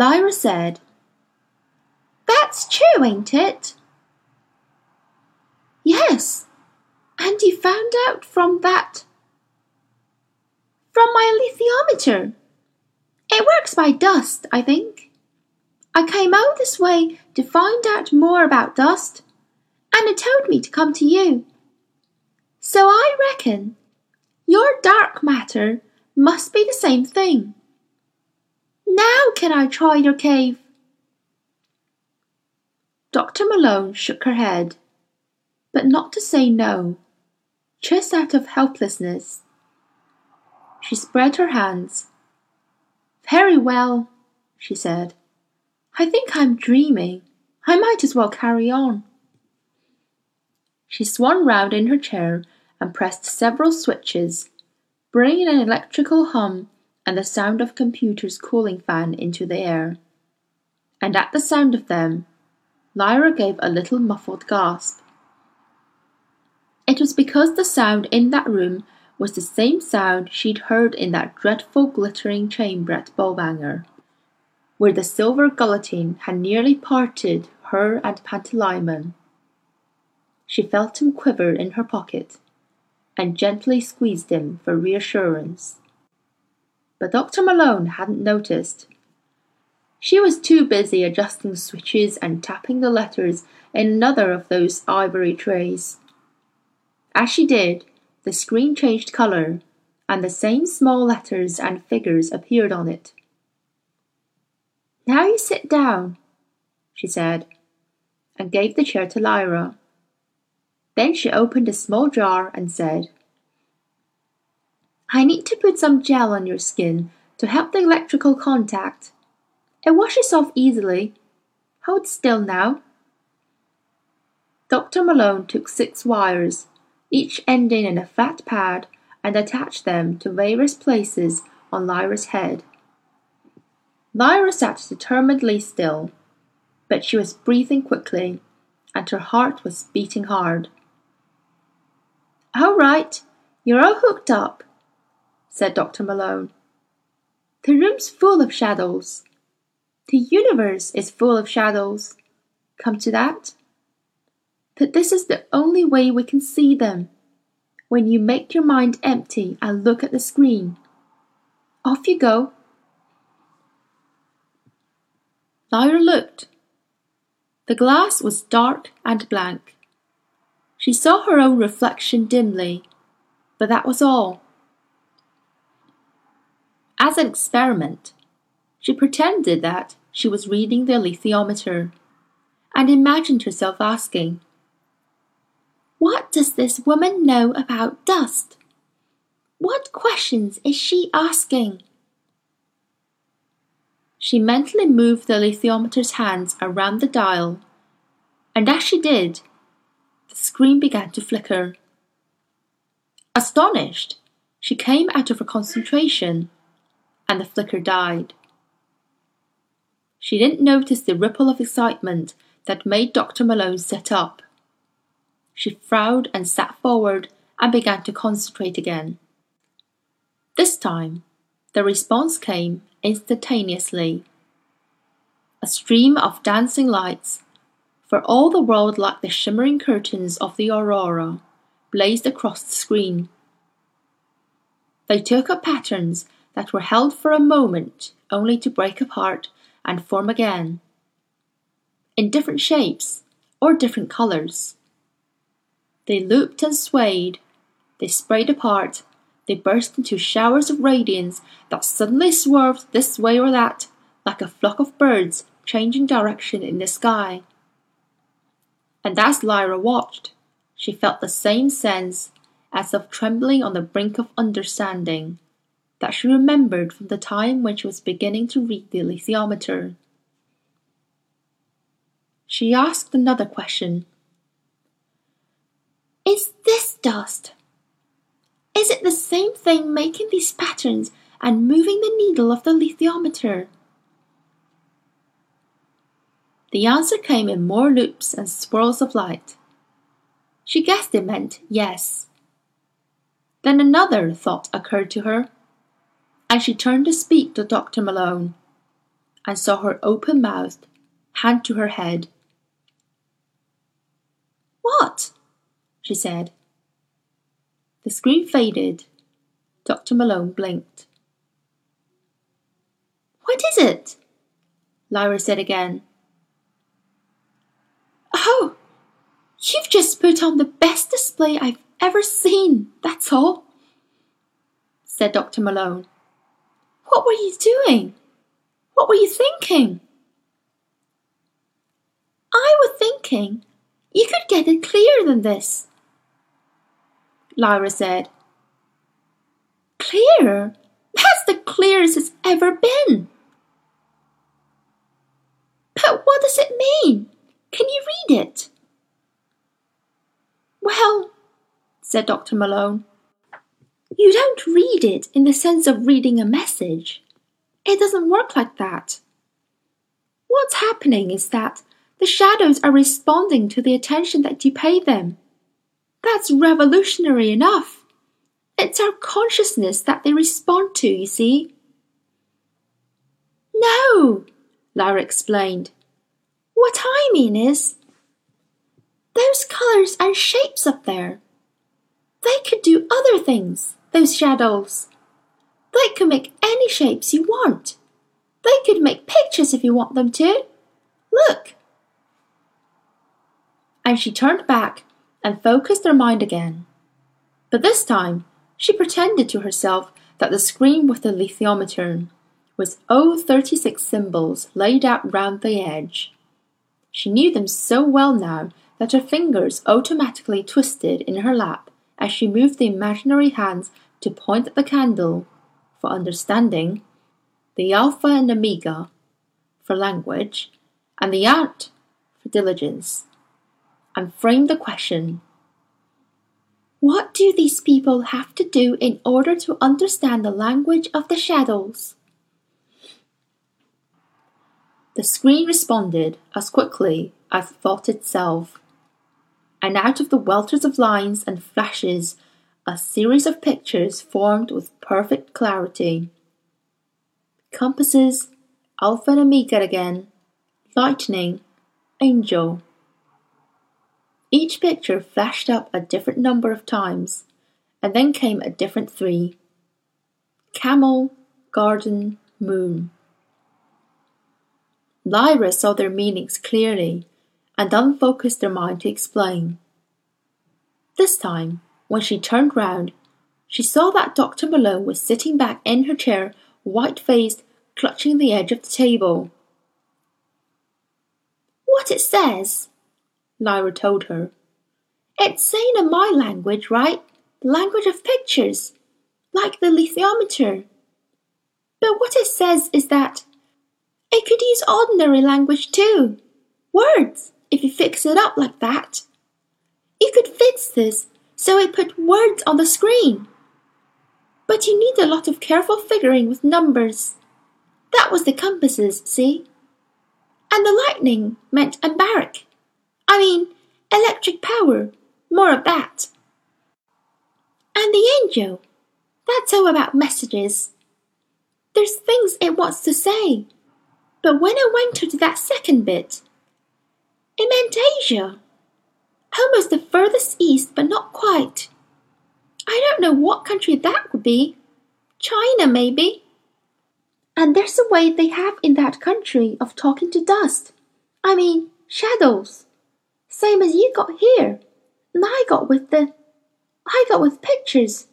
Lyra said, That's true, ain't it? Yes, and you found out from that. From my alethiometer. It works by dust, I think. I came out this way to find out more about dust, and it told me to come to you. So I reckon your dark matter must be the same thing. Now can I try your cave? Dr. Malone shook her head, but not to say no, just out of helplessness. She spread her hands. Very well, she said. I think I'm dreaming. I might as well carry on. She swung round in her chair and pressed several switches, bringing an electrical hum and the sound of computer's cooling fan into the air. And at the sound of them, Lyra gave a little muffled gasp. It was because the sound in that room was the same sound she'd heard in that dreadful glittering chamber at Bolvangar, where the silver guillotine had nearly parted her and Pantalaimon. She felt him quiver in her pocket, and gently squeezed him for reassurance. But Dr. Malone hadn't noticed. She was too busy adjusting switches and tapping the letters in another of those ivory trays. As she did, the screen changed color, and the same small letters and figures appeared on it. Now you sit down, she said, and gave the chair to Lyra. Then she opened a small jar and said, I need to put some gel on your skin to help the electrical contact. It washes off easily. Hold still now. Dr. Malone took six wires, each ending in a flat pad, and attached them to various places on Lyra's head. Lyra sat determinedly still, but she was breathing quickly, and her heart was beating hard. All right, you're all hooked up, said Dr. Malone. The room's full of shadows. The universe is full of shadows. Come to that. But this is the only way we can see them. When you make your mind empty and look at the screen. Off you go. Lyra looked. The glass was dark and blank. She saw her own reflection dimly, but that was all. As an experiment, she pretended that she was reading the alethiometer and imagined herself asking, What does this woman know about dust? What questions is she asking? She mentally moved the alethiometer's hands around the dial, and as she did, the screen began to flicker. Astonished, she came out of her concentration, and the flicker died. She didn't notice the ripple of excitement that made Dr. Malone sit up. She frowned and sat forward and began to concentrate again. This time, the response came instantaneously. A stream of dancing lights for all the world like the shimmering curtains of the aurora, blazed across the screen. They took up patterns that were held for a moment only to break apart and form again, in different shapes or different colours. They looped and swayed, they sprayed apart, they burst into showers of radiance that suddenly swerved this way or that, like a flock of birds changing direction in the sky. And as Lyra watched, she felt the same sense as of trembling on the brink of understanding that she remembered from the time when she was beginning to read the alethiometer. She asked another question. Is this dust? Is it the same thing making these patterns and moving the needle of the alethiometer? The answer came in more loops and swirls of light. She guessed it meant yes. Then another thought occurred to her, and she turned to speak to Dr. Malone. and saw her open mouthed, hand to her head. What? she said. The screen faded. Dr. Malone blinked. What is it? Lyra said again. Oh, you've just put on the best display I've ever seen, that's all, said Dr. Malone. What were you doing? What were you thinking? I was thinking you could get it clearer than this, Lyra said. Clearer? That's the clearest it's ever been. But what does it mean? Can you read it? Well, said Dr. Malone, you don't read it in the sense of reading a message. It doesn't work like that. What's happening is that the shadows are responding to the attention that you pay them. That's revolutionary enough. It's our consciousness that they respond to, you see. No, Lyra explained. What I mean is, those colours and shapes up there, they could do other things, those shadows. They can make any shapes you want. They could make pictures if you want them to. Look. And she turned back and focused her mind again. But this time, she pretended to herself that the screen with the alethiometer was all 36 symbols laid out round the edge. She knew them so well now that her fingers automatically twisted in her lap as she moved the imaginary hands to point at the candle for understanding, the Alpha and Omega for language, and the Art for diligence, and framed the question What do these people have to do in order to understand the language of the shadows? The screen responded as quickly as thought itself, and out of the welters of lines and flashes a series of pictures formed with perfect clarity. Compasses, Alpha and Omega again, lightning, angel. Each picture flashed up a different number of times, and then came a different three camel, garden, moon. Lyra saw their meanings clearly and unfocused her mind to explain. This time, when she turned round, she saw that Dr. Malone was sitting back in her chair, white faced, clutching the edge of the table. What it says, Lyra told her. It's saying in my language, right? The language of pictures, like the alethiometer. But what it says is that it could use ordinary language too. Words, if you fix it up like that. You could fix this so it put words on the screen. But you need a lot of careful figuring with numbers. That was the compasses, see? And the lightning meant anbaric. I mean, electric power. More of that. And the angel. That's all about messages. There's things it wants to say. But when I went to that second bit, it meant Asia. Almost the furthest east, but not quite. I don't know what country that would be. China, maybe. And there's a way they have in that country of talking to dust. I mean, shadows. Same as you got here. And I got with the. I got with pictures.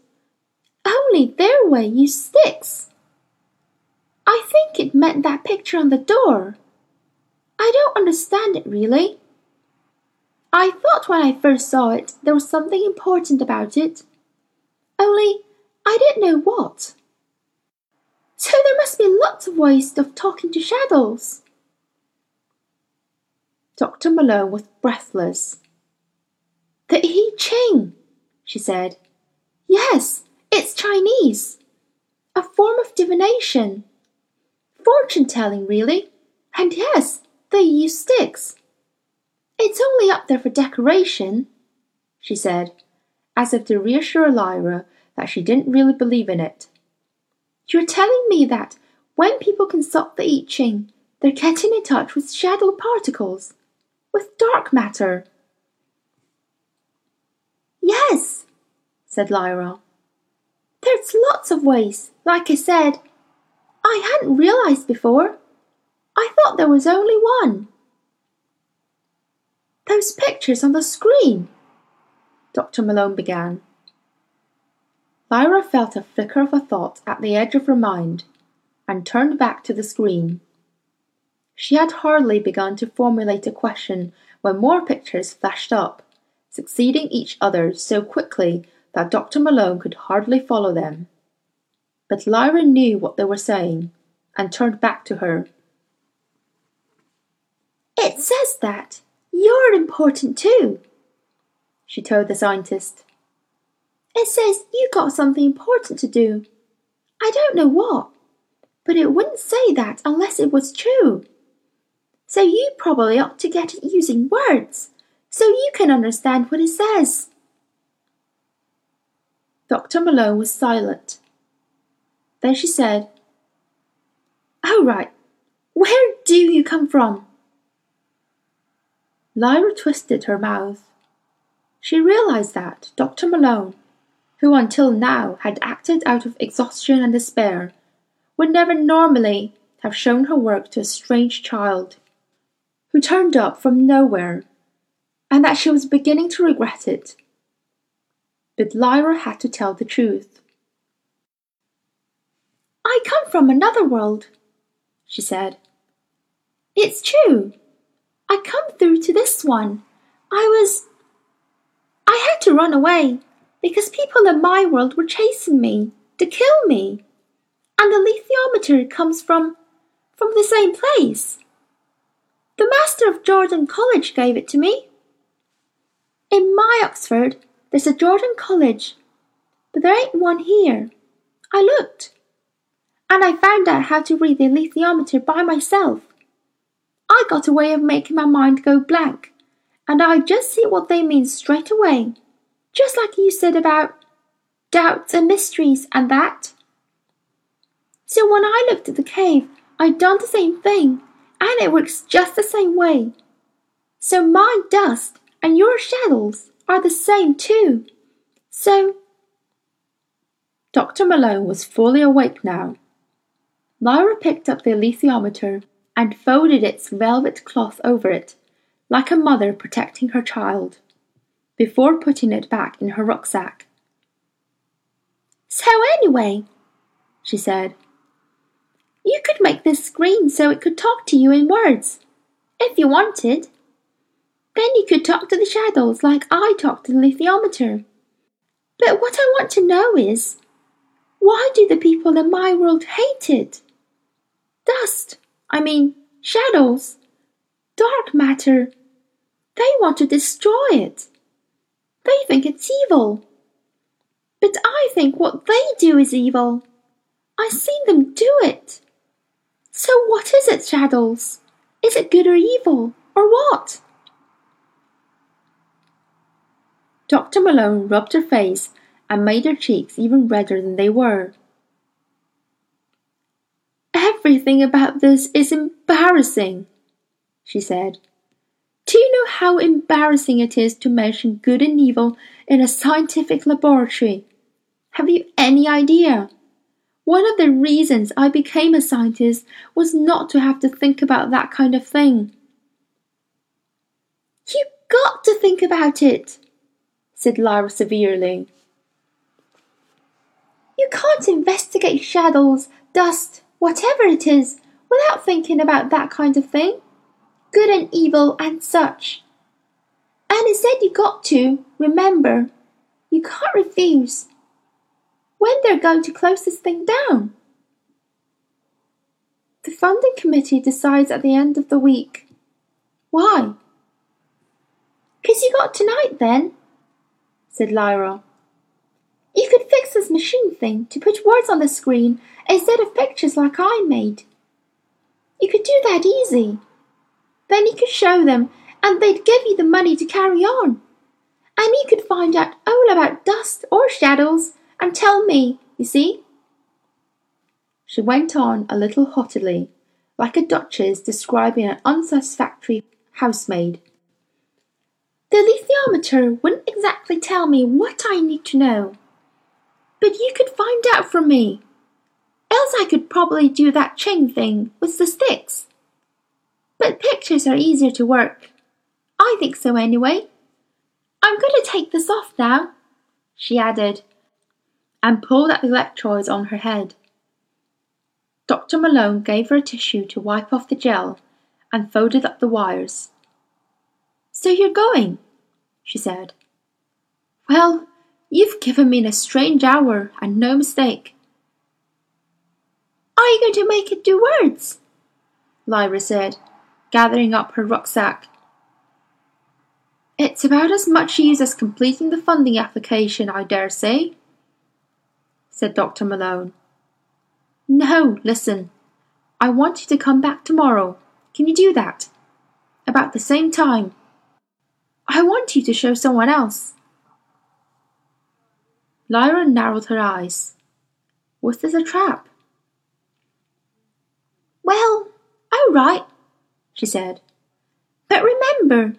Only their way use sticks. I think it meant that picture on the door. I don't understand it really. I thought when I first saw it there was something important about it. Only I didn't know what. So there must be lots of ways of talking to shadows. Dr. Malone was breathless. The I Ching, she said. Yes, it's Chinese. A form of divination fortune telling, really. And yes, they use sticks. It's only up there for decoration, she said, as if to reassure Lyra that she didn't really believe in it. You're telling me that when people consult the I Ching, they're getting in touch with shadow particles, with dark matter. Yes, said Lyra. There's lots of ways, like I said. I hadn't realized before. I thought there was only one. Those pictures on the screen, Dr. Malone began. Lyra felt a flicker of a thought at the edge of her mind and turned back to the screen. She had hardly begun to formulate a question when more pictures flashed up, succeeding each other so quickly that Dr. Malone could hardly follow them. But Lyra knew what they were saying and turned back to her. It says that you're important too, she told the scientist. It says you got something important to do. I don't know what, but it wouldn't say that unless it was true. So you probably ought to get it using words so you can understand what it says. Dr. Malone was silent. Then she said, All right. Where do you come from? Lyra twisted her mouth. She realized that Dr. Malone, who until now had acted out of exhaustion and despair, would never normally have shown her work to a strange child who turned up from nowhere, and that she was beginning to regret it. But Lyra had to tell the truth. I come from another world, she said. It's true. I come through to this one. I was. I had to run away because people in my world were chasing me to kill me. And the alethiometer comes from. from the same place. The master of Jordan College gave it to me. In my Oxford, there's a Jordan College, but there ain't one here. I looked, and I found out how to read the alethiometer by myself. I got a way of making my mind go blank, and I just see what they mean straight away, just like you said about doubts and mysteries and that. So when I looked at the cave, I done the same thing and it works just the same way. So my dust and your shadows are the same too. So. Dr. Malone was fully awake now. Lyra picked up the alethiometer and folded its velvet cloth over it, like a mother protecting her child, before putting it back in her rucksack. So, anyway, she said, you could make this screen so it could talk to you in words, if you wanted. Then you could talk to the shadows like I talk to the alethiometer. But what I want to know is, why do the people in my world hate it? Dust, I mean, shadows, dark matter. They want to destroy it. They think it's evil. But I think what they do is evil. I've seen them do it. So what is it, Shadows? Is it good or evil, or what? Dr. Malone rubbed her face and made her cheeks even redder than they were. Everything about this is embarrassing, she said. Do you know how embarrassing it is to mention good and evil in a scientific laboratory? Have you any idea? One of the reasons I became a scientist was not to have to think about that kind of thing. You got to think about it, said Lyra severely. You can't investigate shadows, dust, whatever it is, without thinking about that kind of thing. Good and evil and such. And it said you got to, remember. You can't refuse when they're going to close this thing down. The funding committee decides at the end of the week. Why? Because you got tonight then, said Lyra. You could fix this machine thing to put words on the screen instead of pictures like I made. You could do that easy. Then you could show them and they'd give you the money to carry on. And you could find out all about dust or shadows and tell me, you see? She went on a little haughtily, like a duchess describing an unsatisfactory housemaid. The alethiometer wouldn't exactly tell me what I need to know. But you could find out from me. Else I could probably do that Ching thing with the sticks. But pictures are easier to work. I think so anyway. I'm going to take this off now, she added, and pulled at the electrodes on her head. Dr. Malone gave her a tissue to wipe off the gel and folded up the wires. So you're going, she said. Well, you've given me a strange hour and no mistake. Are you going to make it do words? Lyra said, gathering up her rucksack. It's about as much use as completing the funding application, I dare say, said Dr. Malone. No, listen. I want you to come back tomorrow. Can you do that? About the same time. I want you to show someone else. Lyra narrowed her eyes. Was this a trap? Well, all right, she said. But remember,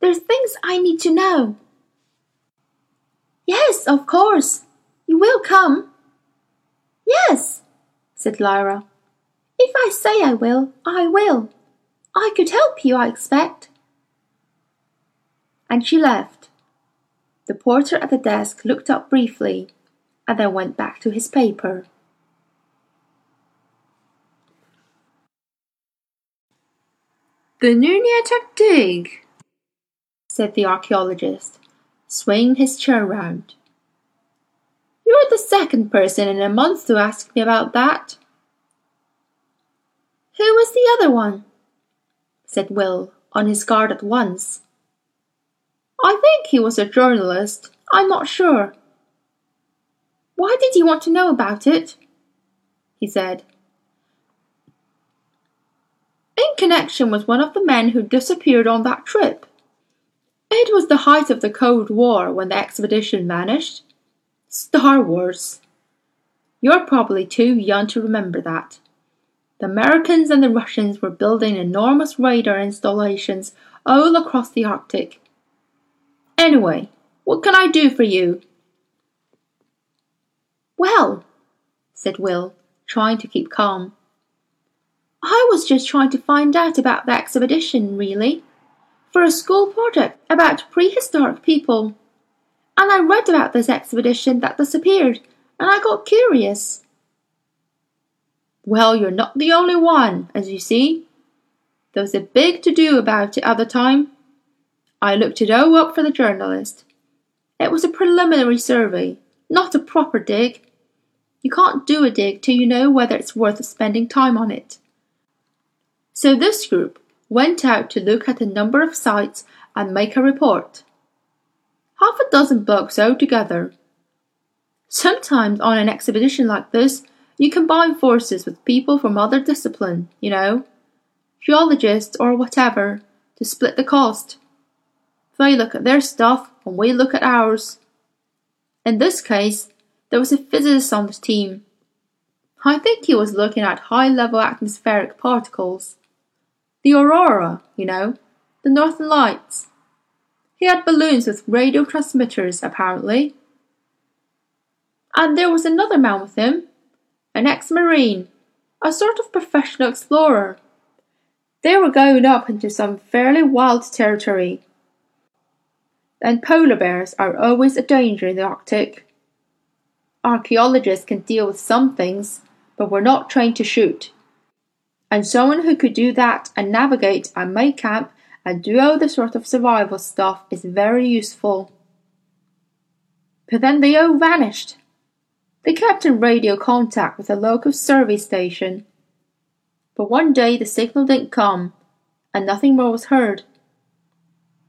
there's things I need to know. Yes, of course. You will come. Yes, said Lyra. If I say I will, I will. I could help you, I expect. And she left. The porter at the desk looked up briefly and then went back to his paper. The Nunatak dig, said the archaeologist, swaying his chair round. You're the second person in a month to ask me about that. Who was the other one? said Will, on his guard at once. I think he was a journalist. I'm not sure. Why did you want to know about it? he said. In connection with one of the men who disappeared on that trip. It was the height of the Cold War when the expedition vanished. Star Wars. You're probably too young to remember that. The Americans and the Russians were building enormous radar installations all across the Arctic. Anyway, what can I do for you? Well, said Will, trying to keep calm. I was just trying to find out about the expedition, really, for a school project about prehistoric people and I read about this expedition that disappeared, and I got curious. Well, you're not the only one, as you see. There was a big to do about it at the time. I looked it all up for the journalist. It was a preliminary survey, not a proper dig. You can't do a dig till you know whether it's worth spending time on it. So this group went out to look at a number of sites and make a report half a dozen books altogether. Sometimes on an expedition like this, you combine forces with people from other discipline, you know, geologists or whatever, to split the cost. They look at their stuff and we look at ours. In this case, there was a physicist on the team. I think he was looking at high level atmospheric particles. The aurora, you know, the northern lights. He had balloons with radio transmitters, apparently. And there was another man with him, an ex-marine, a sort of professional explorer. They were going up into some fairly wild territory. And polar bears are always a danger in the Arctic. Archaeologists can deal with some things, but we're not trained to shoot. And someone who could do that and navigate and make camp and do all the sort of survival stuff is very useful. But then they all vanished. They kept in radio contact with a local survey station. But one day the signal didn't come, and nothing more was heard.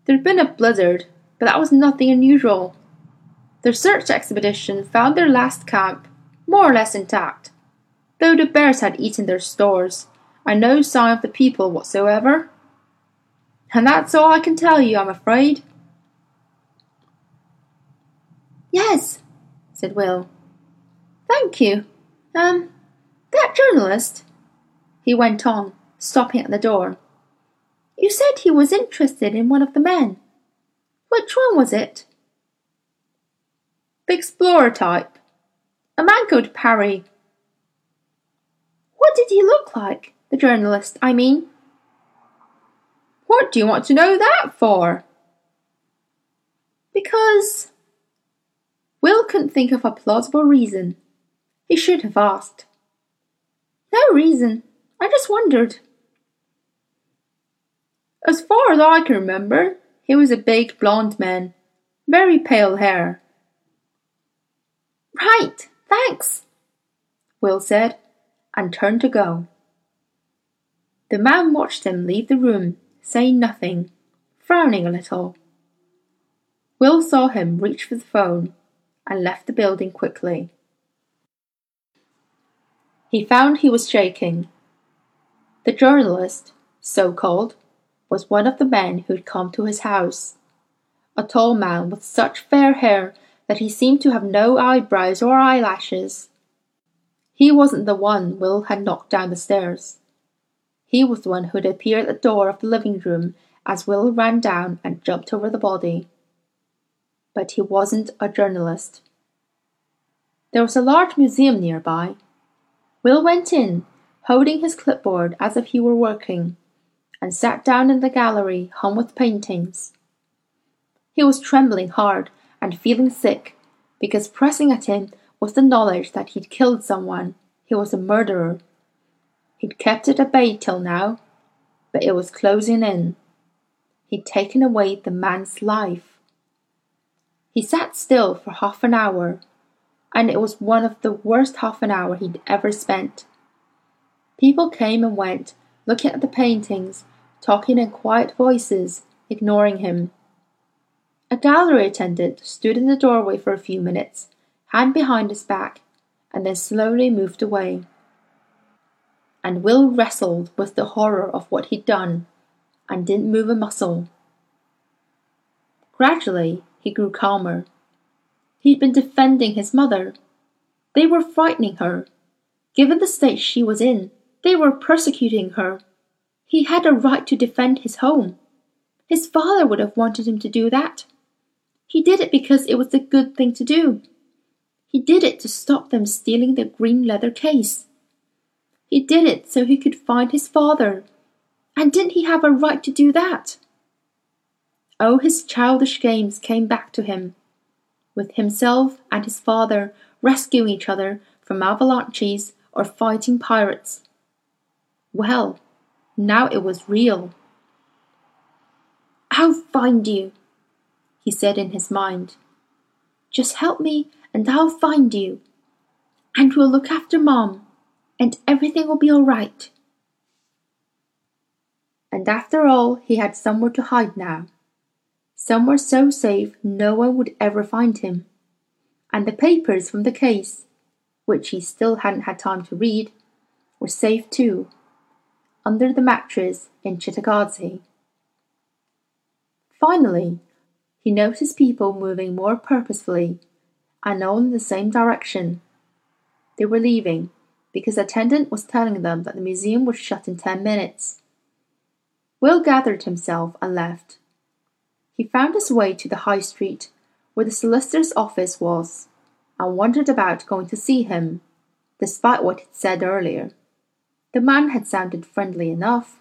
There'd been a blizzard, but that was nothing unusual. The search expedition found their last camp more or less intact, though the bears had eaten their stores, and no sign of the people whatsoever. And that's all I can tell you, I'm afraid. Yes, said Will. Thank you. Um, that journalist, he went on, stopping at the door. You said he was interested in one of the men. Which one was it? The explorer type. A man called Parry. What did he look like? The journalist, I mean. What do you want to know that for? Because. Will couldn't think of a plausible reason. He should have asked. No reason. I just wondered. As far as I can remember, he was a big blond man, very pale hair. Right, thanks, Will said, and turned to go. The man watched him leave the room, saying nothing, frowning a little. Will saw him reach for the phone and left the building quickly. He found he was shaking. The journalist, so called, was one of the men who had come to his house. A tall man with such fair hair that he seemed to have no eyebrows or eyelashes. He wasn't the one Will had knocked down the stairs. He was the one who had appeared at the door of the living room as Will ran down and jumped over the body. But he wasn't a journalist. There was a large museum nearby. Will went in, holding his clipboard as if he were working, and sat down in the gallery hung with paintings. He was trembling hard and feeling sick, because pressing at him was the knowledge that he'd killed someone. He was a murderer. He'd kept it at bay till now, but it was closing in. He'd taken away the man's life. He sat still for half an hour, and it was one of the worst half an hour he'd ever spent. People came and went, looking at the paintings, talking in quiet voices, ignoring him. A gallery attendant stood in the doorway for a few minutes, hand behind his back, and then slowly moved away. And Will wrestled with the horror of what he'd done and didn't move a muscle. Gradually, he grew calmer. He'd been defending his mother. They were frightening her. Given the state she was in, they were persecuting her. He had a right to defend his home. His father would have wanted him to do that. He did it because it was the good thing to do. He did it to stop them stealing the green leather case. He did it so he could find his father. And didn't he have a right to do that? Oh, his childish games came back to him, with himself and his father rescuing each other from avalanches or fighting pirates. Well, now it was real. I'll find you, he said in his mind. Just help me and I'll find you. And we'll look after Mom, and everything will be all right. And after all, he had somewhere to hide now. Somewhere so safe no one would ever find him. And the papers from the case, which he still hadn't had time to read, were safe too, under the mattress in Cittàgazze. Finally, he noticed people moving more purposefully and all in the same direction. They were leaving because the attendant was telling them that the museum would shut in ten minutes. Will gathered himself and left. He found his way to the high street where the solicitor's office was and wondered about going to see him, despite what he'd said earlier. The man had sounded friendly enough.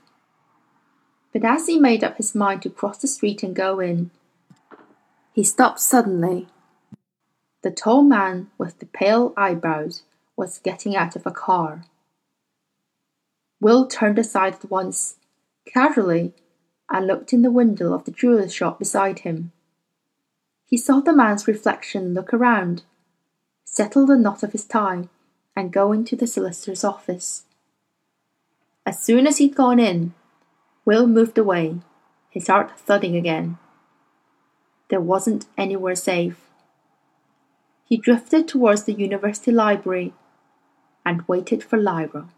But as he made up his mind to cross the street and go in, he stopped suddenly. The tall man with the pale eyebrows was getting out of a car. Will turned aside at once, casually, and looked in the window of the jeweller's shop beside him. He saw the man's reflection look around, settle the knot of his tie, and go into the solicitor's office. As soon as he'd gone in, Will moved away, his heart thudding again. There wasn't anywhere safe. He drifted towards the university library and waited for Lyra.